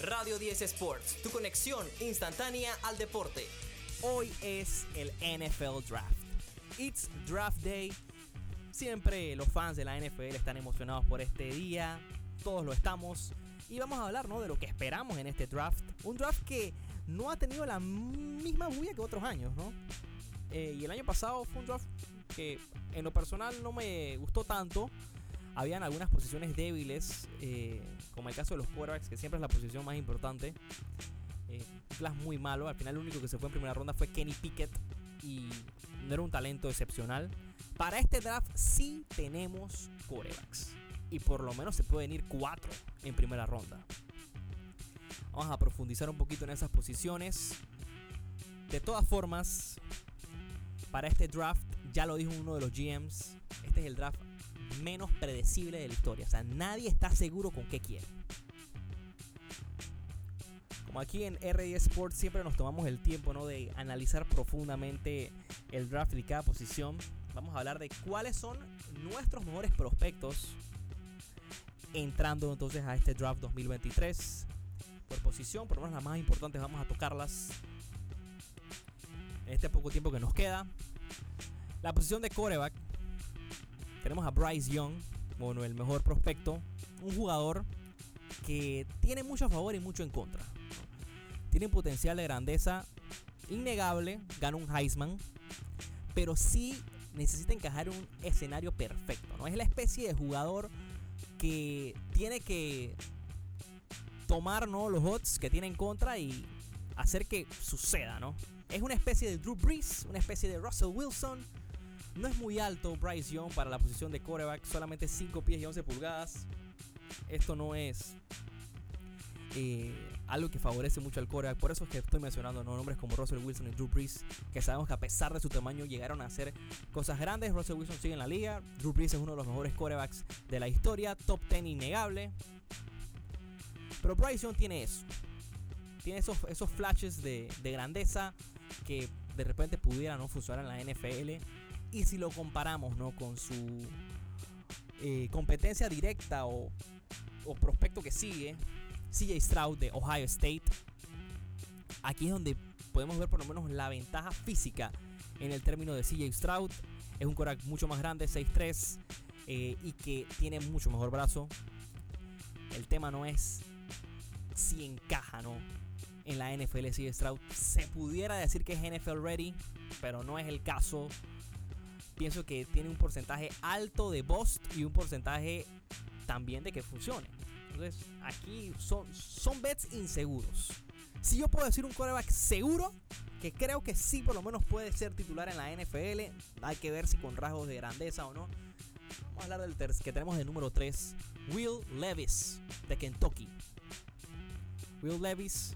Radio 10 Sports, tu conexión instantánea al deporte. Hoy es el NFL Draft. It's Draft Day. Siempre los fans de la NFL están emocionados por este día. Todos lo estamos. Y vamos a hablar ¿no? de lo que esperamos en este draft. Un draft que no ha tenido la misma bulla que otros años, ¿no? Eh, y el año pasado fue un draft que en lo personal no me gustó tanto habían algunas posiciones débiles, eh, como el caso de los quarterbacks, que siempre es la posición más importante. Eh, class muy malo. Al final, el único que se fue en primera ronda fue Kenny Pickett. Y no era un talento excepcional. Para este draft, sí tenemos quarterbacks. Y por lo menos se pueden ir cuatro en primera ronda. Vamos a profundizar un poquito en esas posiciones. De todas formas, para este draft, ya lo dijo uno de los GMs, este es el draft menos predecible de la historia. O sea, nadie está seguro con qué quiere. Como aquí en RD Sports siempre nos tomamos el tiempo ¿no? de analizar profundamente el draft de cada posición. Vamos a hablar de cuáles son nuestros mejores prospectos entrando entonces a este draft 2023. Por posición, por lo menos las más importantes, vamos a tocarlas en este poco tiempo que nos queda. La posición de coreback tenemos a Bryce Young, bueno, el mejor prospecto, un jugador que tiene mucho a favor y mucho en contra. Tiene un potencial de grandeza innegable, gana un Heisman, pero sí necesita encajar un escenario perfecto, ¿no? Es la especie de jugador que tiene que tomar ¿no? los odds que tiene en contra y hacer que suceda, ¿no? Es una especie de Drew Brees, una especie de Russell Wilson, no es muy alto Bryce Young para la posición de quarterback, solamente 5 pies y 11 pulgadas. Esto no es eh, algo que favorece mucho al quarterback. Por eso es que estoy mencionando nombres como Russell Wilson y Drew Brees, que sabemos que a pesar de su tamaño llegaron a hacer cosas grandes. Russell Wilson sigue en la liga. Drew Brees es uno de los mejores quarterbacks de la historia, top 10 innegable. Pero Bryce Young tiene eso. Tiene esos, esos flashes de, de grandeza que de repente pudiera no funcionar en la NFL y si lo comparamos ¿no? con su eh, competencia directa o, prospecto que sigue, CJ Stroud de Ohio State, aquí es donde podemos ver por lo menos la ventaja física en el término de CJ Stroud. Es un corac mucho más grande, 6'3 eh, y que tiene mucho mejor brazo. El tema no es si encaja, ¿no? En la NFL CJ Stroud. Se pudiera decir que es NFL ready, pero no es el caso pienso que tiene un porcentaje alto de bust y un porcentaje también de que funcione. Entonces, aquí son, son bets inseguros. Si yo puedo decir un quarterback seguro, que creo que sí por lo menos puede ser titular en la NFL, hay que ver si con rasgos de grandeza o no. Vamos a hablar del que tenemos de número 3, Will Levis, de Kentucky. Will Levis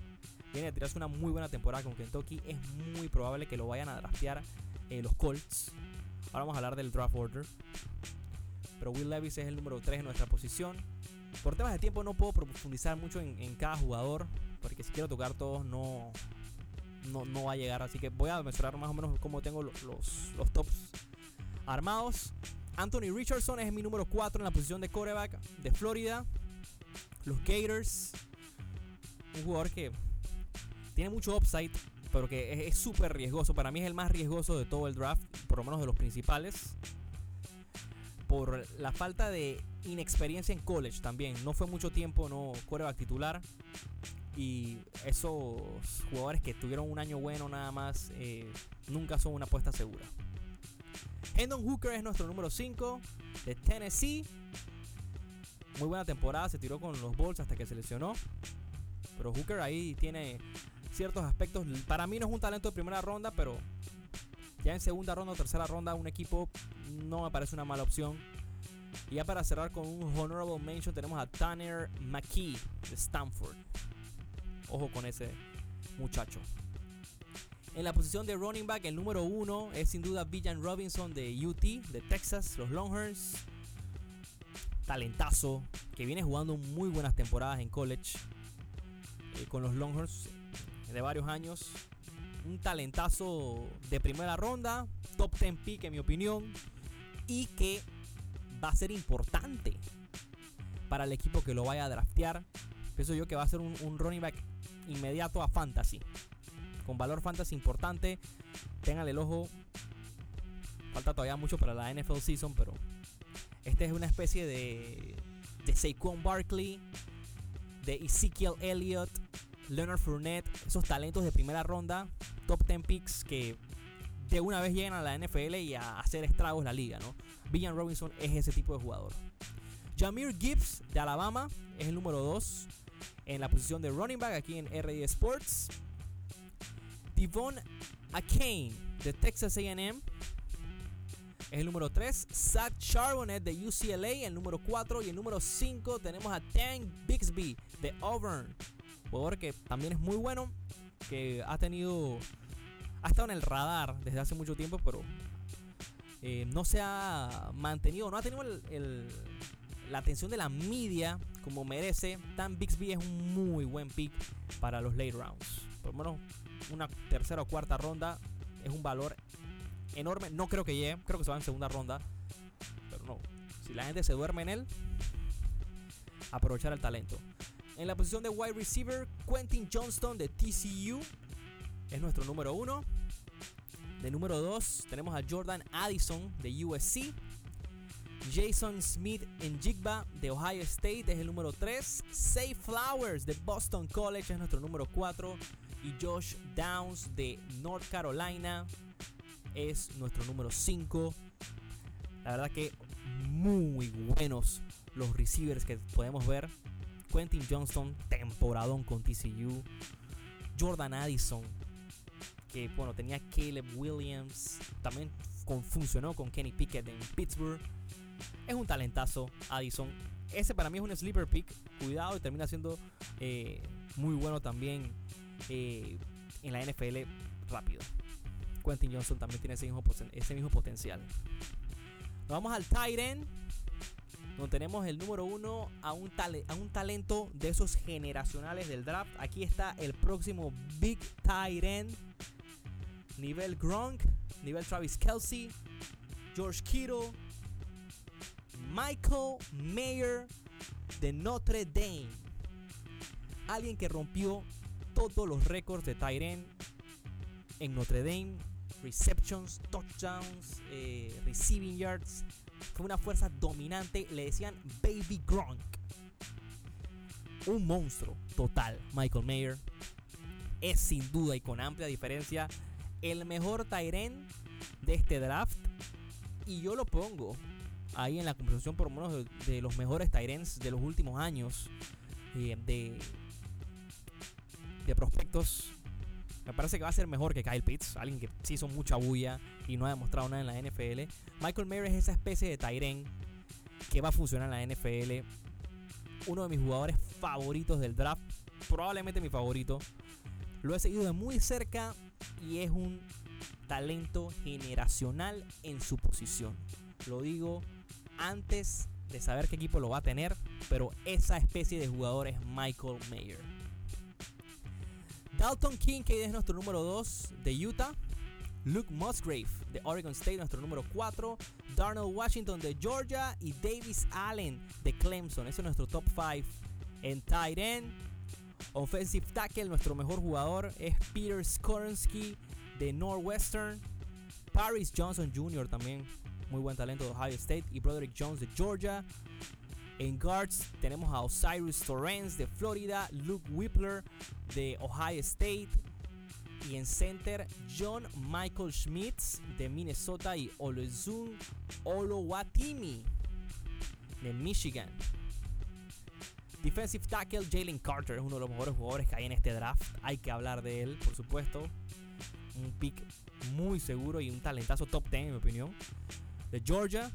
viene a tirarse una muy buena temporada con Kentucky. Es muy probable que lo vayan a draftear eh, los Colts. Ahora vamos a hablar del draft order. Pero Will Levis es el número 3 en nuestra posición. Por temas de tiempo no puedo profundizar mucho en, cada jugador. Porque si quiero tocar todos no, no, va a llegar. Así que voy a mencionar más o menos cómo tengo los, los, tops armados. Anthony Richardson es mi número 4 en la posición de quarterback de Florida. Los Gators. Un jugador que tiene mucho upside, pero que es súper riesgoso. Para mí es el más riesgoso de todo el draft por lo menos de los principales, por la falta de inexperiencia en college también. No fue mucho tiempo, no coreback titular. Y esos jugadores que tuvieron un año bueno nada más, eh, nunca son una apuesta segura. Hendon Hooker es nuestro número 5 de Tennessee. Muy buena temporada, se tiró con los Bulls hasta que se lesionó. Pero Hooker ahí tiene ciertos aspectos. Para mí no es un talento de primera ronda, pero ya en segunda ronda o tercera ronda, un equipo no me parece una mala opción. Y ya para cerrar con un honorable mention, tenemos a Tanner McKee de Stanford. Ojo con ese muchacho. En la posición de running back, el número uno es sin duda Villan Robinson de UT, de Texas, los Longhorns. Talentazo, que viene jugando muy buenas temporadas en college eh, con los Longhorns de varios años un talentazo de primera ronda, top 10 pick en mi opinión, y que va a ser importante para el equipo que lo vaya a draftear, pienso yo que va a ser un, un running back inmediato a fantasy. Con valor fantasy importante. Ténganle el ojo. Falta todavía mucho para la NFL season, pero este es una especie de, de Saquon Barkley, de Ezekiel Elliott, Leonard Fournette, esos talentos de primera ronda, top 10 picks que de una vez llegan a la NFL y a hacer estragos en la liga, ¿no? Villan Robinson es ese tipo de jugador. Jamir Gibbs de Alabama es el número 2 en la posición de running back aquí en RD Sports. Devon Akane de Texas AM es el número 3. Zach Charbonnet de UCLA, el número 4. Y el número 5 tenemos a Tank Bixby de Auburn. Jugador que también es muy bueno. Que ha tenido. Ha estado en el radar desde hace mucho tiempo, pero eh, no se ha mantenido, no ha tenido la atención de la media como merece. Tan Bixby es un muy buen pick para los late rounds. Por lo menos una tercera o cuarta ronda es un valor enorme. No creo que llegue, creo que se va en segunda ronda. Pero no, si la gente se duerme en él, aprovechar el talento. En la posición de wide receiver, Quentin Johnston de TCU es nuestro número uno. De número 2 tenemos a Jordan Addison de USC. Jason Smith en Jigba de Ohio State es el número 3. Say Flowers de Boston College es nuestro número 4. Y Josh Downs de North Carolina es nuestro número 5. La verdad que muy buenos los receivers que podemos ver. Quentin Johnston, temporadón con TCU. Jordan Addison, que bueno, tenía Caleb Williams. También funcionó con Kenny Pickett en Pittsburgh. Es un talentazo, Addison. Ese para mí es un sleeper pick. Cuidado y termina siendo eh, muy bueno también eh, en la NFL rápido. Quentin Johnson también tiene ese mismo, ese mismo potencial. Nos vamos al Titan. Donde tenemos el número uno a un, a un talento de esos generacionales del draft. Aquí está el próximo Big Titan. Nivel Gronk, nivel Travis Kelsey, George Kittle, Michael Mayer de Notre Dame. Alguien que rompió todos los récords de Tyren en Notre Dame receptions, touchdowns, eh, receiving yards. Fue una fuerza dominante. Le decían Baby Gronk. Un monstruo total. Michael Mayer es sin duda y con amplia diferencia el mejor Tyren de este draft. Y yo lo pongo ahí en la conversación por lo menos de, los mejores Tyrens de los últimos años. Eh, de, de prospectos me parece que va a ser mejor que Kyle Pitts, alguien que sí hizo mucha bulla y no ha demostrado nada en la NFL. Michael Mayer es esa especie de Tyren que va a funcionar en la NFL. Uno de mis jugadores favoritos del draft, probablemente mi favorito. Lo he seguido de muy cerca y es un talento generacional en su posición. Lo digo antes de saber qué equipo lo va a tener, pero esa especie de jugador es Michael Mayer. Dalton King, que es nuestro número 2 de Utah. Luke Musgrave de Oregon State, nuestro número 4. Darnell Washington de Georgia. Y Davis Allen de Clemson. Ese es nuestro top 5 en tight end. Offensive tackle, nuestro mejor jugador es Peter Skoronsky de Northwestern. Paris Johnson Jr. también, muy buen talento de Ohio State. Y Broderick Jones de Georgia. En guards tenemos a Osiris Torrens de Florida, Luke Whippler de Ohio State. Y en center, John Michael Schmitz de Minnesota y Olezun Olowatimi de Michigan. Defensive tackle Jalen Carter es uno de los mejores jugadores que hay en este draft. Hay que hablar de él, por supuesto. Un pick muy seguro y un talentazo top 10 en mi opinión. De Georgia,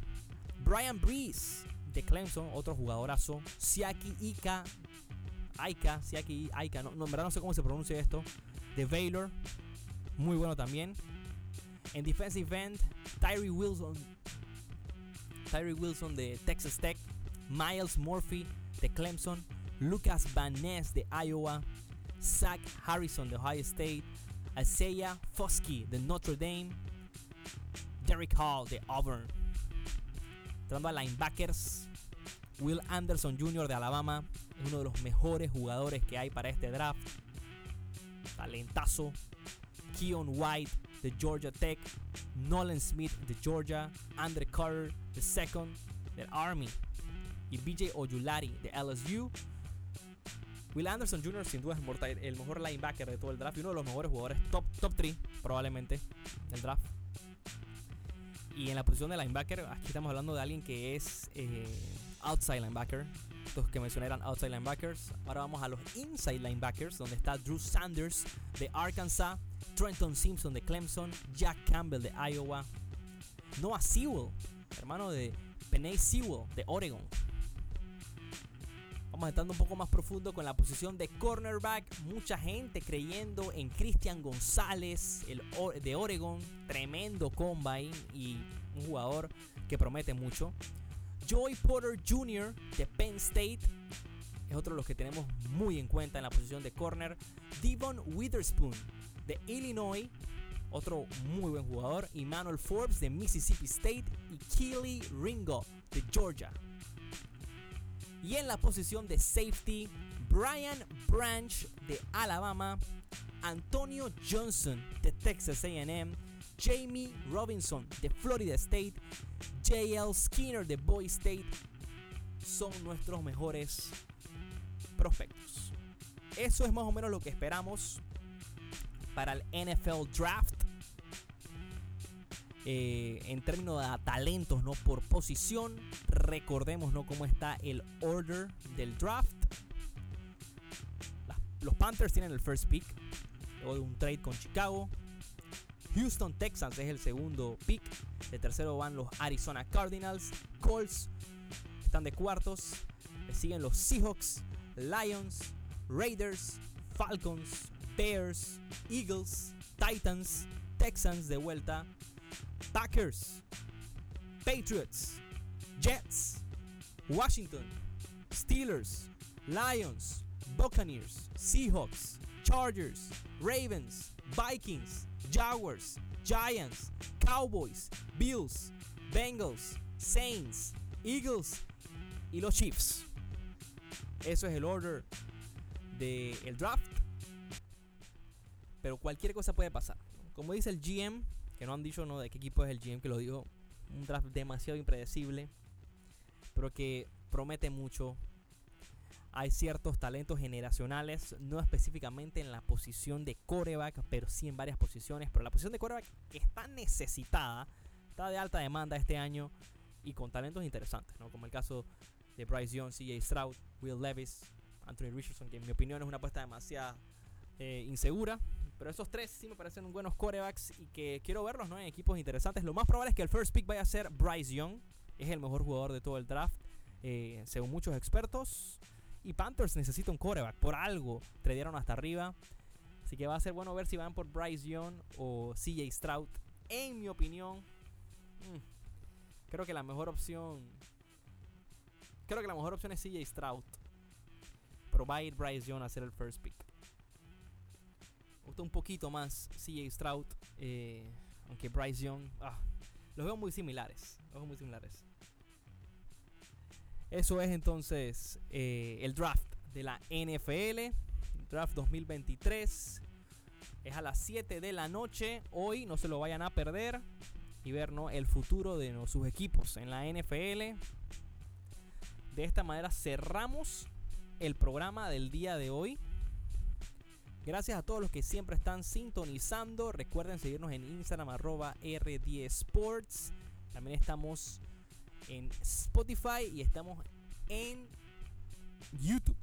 Brian Breeze de Clemson, otro jugadorazo. Siaki Ika. Aika, Siaki Aika, no, en verdad no sé cómo se pronuncia esto. De Baylor, muy bueno también. En defensive end, Tyree Wilson. Tyree Wilson de Texas Tech. Miles Murphy de Clemson. Lucas Van Ness de Iowa. Zach Harrison de Ohio State. Isaiah Foskey de Notre Dame. Derek Hall de Auburn. Entrando a linebackers, Will Anderson Jr. de Alabama uno de los mejores jugadores que hay para este draft. Talentazo. Keon White de Georgia Tech. Nolan Smith de Georgia. Andre Carter second del Army. Y BJ Oyulari de LSU. Will Anderson Jr. sin duda es el mejor linebacker de todo el draft y uno de los mejores jugadores top, top 3 probablemente del draft. Y en la posición de linebacker, aquí estamos hablando de alguien que es eh, outside linebacker. Los que mencioné eran outside linebackers. Ahora vamos a los inside linebackers, donde está Drew Sanders de Arkansas, Trenton Simpson de Clemson, Jack Campbell de Iowa, Noah Sewell, hermano de Penay Sewell de Oregon. Vamos estando un poco más profundo con la posición de cornerback. Mucha gente creyendo en Christian González el de Oregon. Tremendo combine y un jugador que promete mucho. Joy Porter Jr. de Penn State es otro de los que tenemos muy en cuenta en la posición de corner. Devon Witherspoon de Illinois, otro muy buen jugador. Emmanuel Forbes de Mississippi State y Keely Ringo de Georgia. Y en la posición de safety, Brian Branch de Alabama, Antonio Johnson de Texas AM, Jamie Robinson de Florida State, JL Skinner de Boy State son nuestros mejores prospectos. Eso es más o menos lo que esperamos para el NFL Draft. Eh, en términos de talentos, no por posición. Recordemos ¿no? cómo está el order del draft. los Panthers tienen el first pick. Luego de un trade con Chicago. Houston Texans es el segundo pick. De tercero van los Arizona Cardinals. Colts están de cuartos. Le siguen los Seahawks, Lions, Raiders, Falcons, Bears, Eagles, Titans, Texans de vuelta, Packers, Patriots, Jets, Washington, Steelers, Lions, Buccaneers, Seahawks, Chargers, Ravens, Vikings, Jaguars, Giants, Cowboys, Bills, Bengals, Saints, Eagles y los Chiefs. Eso es el order del draft. Pero cualquier cosa puede pasar. Como dice el GM, que no han dicho no de qué equipo es el GM que lo dijo, un draft demasiado impredecible, pero que promete mucho. Hay ciertos talentos generacionales, no específicamente en la posición de coreback, pero sí en varias posiciones. Pero la posición de coreback está necesitada, está de alta demanda este año y con talentos interesantes, ¿no? como el caso de Bryce Young, CJ Stroud, Will Levis, Anthony Richardson, que en mi opinión es una apuesta demasiado eh, insegura. Pero esos tres sí me parecen buenos corebacks y que quiero verlos ¿no? en equipos interesantes. Lo más probable es que el first pick vaya a ser Bryce Young. Es el mejor jugador de todo el draft, eh, según muchos expertos. Y Panthers necesita un coreback. Por algo tradearon hasta arriba. Así que va a ser bueno ver si van por Bryce Young o CJ Stroud. En mi opinión, mm, creo que la mejor opción. Creo que la mejor opción es CJ Stroud. Pero va a ir Bryce Young a hacer el first pick gusta un poquito más CJ Stroud, eh, aunque Bryce Young, ah, los veo muy similares. Los veo muy similares. Eso es entonces eh, el draft de la NFL, draft 2023. Es a las 7 de la noche. Hoy no se lo vayan a perder y ver ¿no? el futuro de sus equipos en la NFL. De esta manera cerramos el programa del día de hoy. Gracias a todos los que siempre están sintonizando. Recuerden seguirnos en Instagram arroba R10Sports. También estamos en Spotify y estamos en YouTube.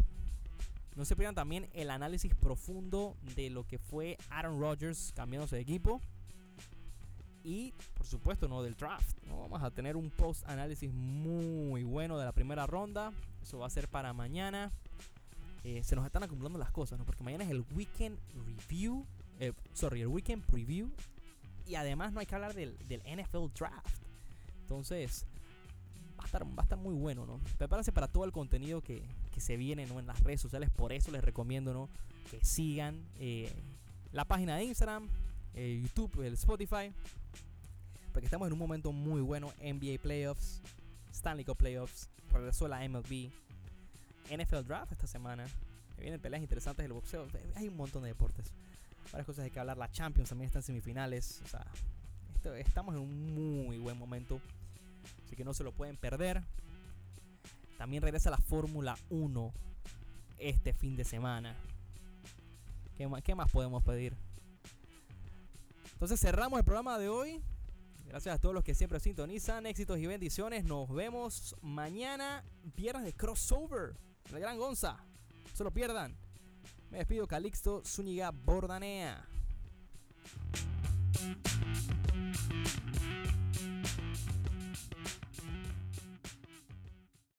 No se pierdan también el análisis profundo de lo que fue Aaron Rodgers cambiándose de equipo. Y por supuesto, no del draft. Vamos a tener un post análisis muy bueno de la primera ronda. Eso va a ser para mañana. Eh, se nos están acumulando las cosas, ¿no? Porque mañana es el weekend review, eh, sorry, el weekend preview. Y además no hay que hablar del, NFL draft. Entonces, a, estar, va a estar muy bueno, ¿no? Prepárense para todo el contenido que, se viene ¿no? en las redes sociales. Por eso les recomiendo ¿no? que sigan eh, la página de Instagram, YouTube, el Spotify. Porque estamos en un momento muy bueno. NBA Playoffs. Stanley Cup Playoffs, regresó la MLB, NFL Draft esta semana. vienen peleas interesantes del boxeo. Hay un montón de deportes. Varias cosas de que hablar. La Champions también está en semifinales. O sea, estamos en un muy buen momento. Así que no se lo pueden perder. También regresa la Fórmula 1 este fin de semana. ¿Qué más, ¿Qué más podemos pedir? Entonces cerramos el programa de hoy. Gracias a todos los que siempre sintonizan. Éxitos y bendiciones. Nos vemos mañana, viernes de crossover. La gran Gonza. No se lo pierdan. Me despido, Calixto Zúñiga Bordanea.